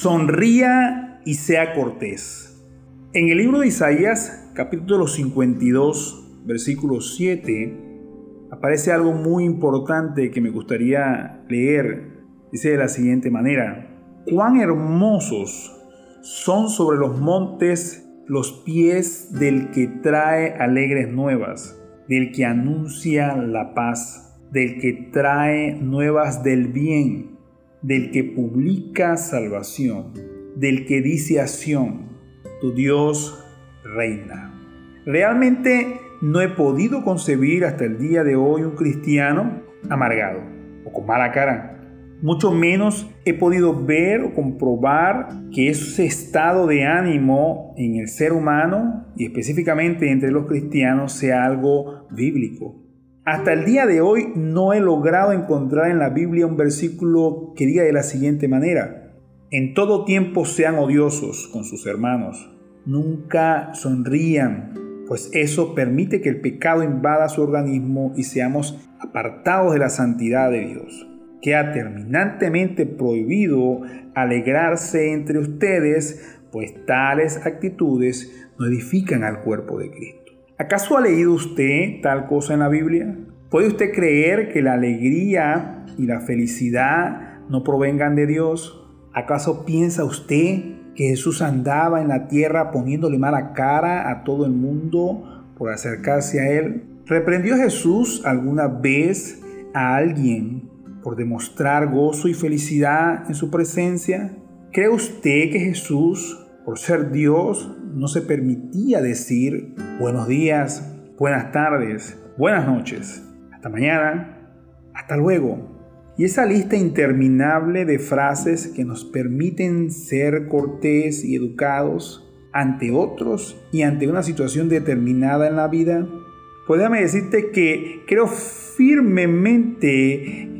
sonría y sea cortés. En el libro de Isaías, capítulo 52, versículo 7, aparece algo muy importante que me gustaría leer. Dice de la siguiente manera, cuán hermosos son sobre los montes los pies del que trae alegres nuevas, del que anuncia la paz, del que trae nuevas del bien del que publica salvación, del que dice acción, tu Dios reina. Realmente no he podido concebir hasta el día de hoy un cristiano amargado o con mala cara. Mucho menos he podido ver o comprobar que ese estado de ánimo en el ser humano y específicamente entre los cristianos sea algo bíblico. Hasta el día de hoy no he logrado encontrar en la Biblia un versículo que diga de la siguiente manera, en todo tiempo sean odiosos con sus hermanos, nunca sonrían, pues eso permite que el pecado invada su organismo y seamos apartados de la santidad de Dios. Queda terminantemente prohibido alegrarse entre ustedes, pues tales actitudes no edifican al cuerpo de Cristo. ¿Acaso ha leído usted tal cosa en la Biblia? ¿Puede usted creer que la alegría y la felicidad no provengan de Dios? ¿Acaso piensa usted que Jesús andaba en la tierra poniéndole mala cara a todo el mundo por acercarse a Él? ¿Reprendió Jesús alguna vez a alguien por demostrar gozo y felicidad en su presencia? ¿Cree usted que Jesús por ser Dios, no se permitía decir buenos días, buenas tardes, buenas noches, hasta mañana, hasta luego. Y esa lista interminable de frases que nos permiten ser cortés y educados ante otros y ante una situación determinada en la vida, pues decirte que creo firmemente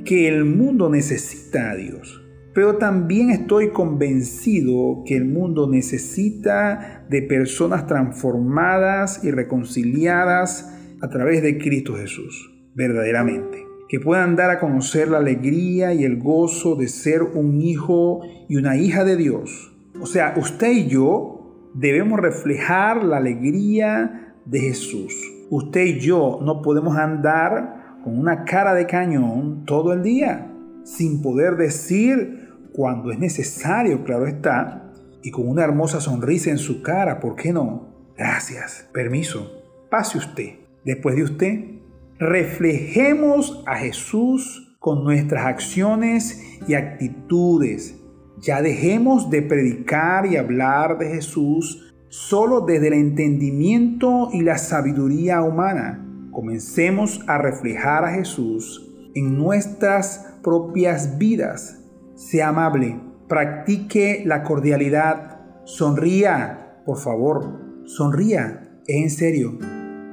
que el mundo necesita a Dios. Pero también estoy convencido que el mundo necesita de personas transformadas y reconciliadas a través de Cristo Jesús, verdaderamente. Que puedan dar a conocer la alegría y el gozo de ser un hijo y una hija de Dios. O sea, usted y yo debemos reflejar la alegría de Jesús. Usted y yo no podemos andar con una cara de cañón todo el día sin poder decir cuando es necesario, claro está, y con una hermosa sonrisa en su cara, ¿por qué no? Gracias, permiso, pase usted. Después de usted, reflejemos a Jesús con nuestras acciones y actitudes. Ya dejemos de predicar y hablar de Jesús solo desde el entendimiento y la sabiduría humana. Comencemos a reflejar a Jesús en nuestras propias vidas. Sea amable, practique la cordialidad, sonría, por favor, sonría, en serio,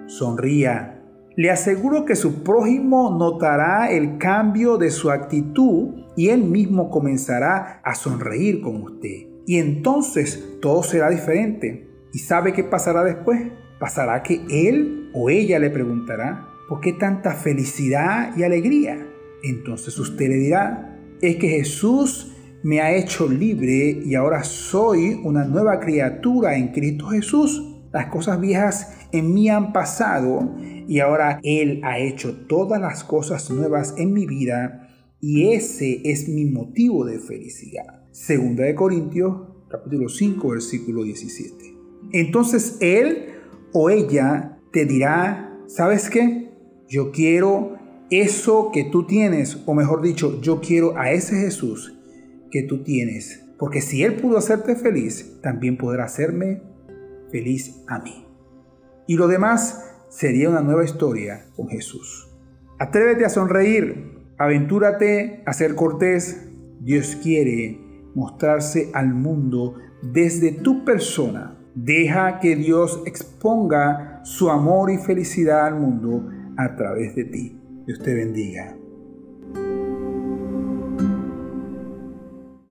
sonría. Le aseguro que su prójimo notará el cambio de su actitud y él mismo comenzará a sonreír con usted. Y entonces todo será diferente. ¿Y sabe qué pasará después? Pasará que él o ella le preguntará, ¿por qué tanta felicidad y alegría? Entonces usted le dirá, es que Jesús me ha hecho libre y ahora soy una nueva criatura en Cristo Jesús. Las cosas viejas en mí han pasado y ahora Él ha hecho todas las cosas nuevas en mi vida y ese es mi motivo de felicidad. Segunda de Corintios capítulo 5 versículo 17. Entonces Él o ella te dirá, ¿sabes qué? Yo quiero eso que tú tienes, o mejor dicho, yo quiero a ese Jesús que tú tienes. Porque si Él pudo hacerte feliz, también podrá hacerme feliz a mí. Y lo demás sería una nueva historia con Jesús. Atrévete a sonreír, aventúrate a ser cortés. Dios quiere mostrarse al mundo desde tu persona. Deja que Dios exponga su amor y felicidad al mundo a través de ti. Dios te bendiga.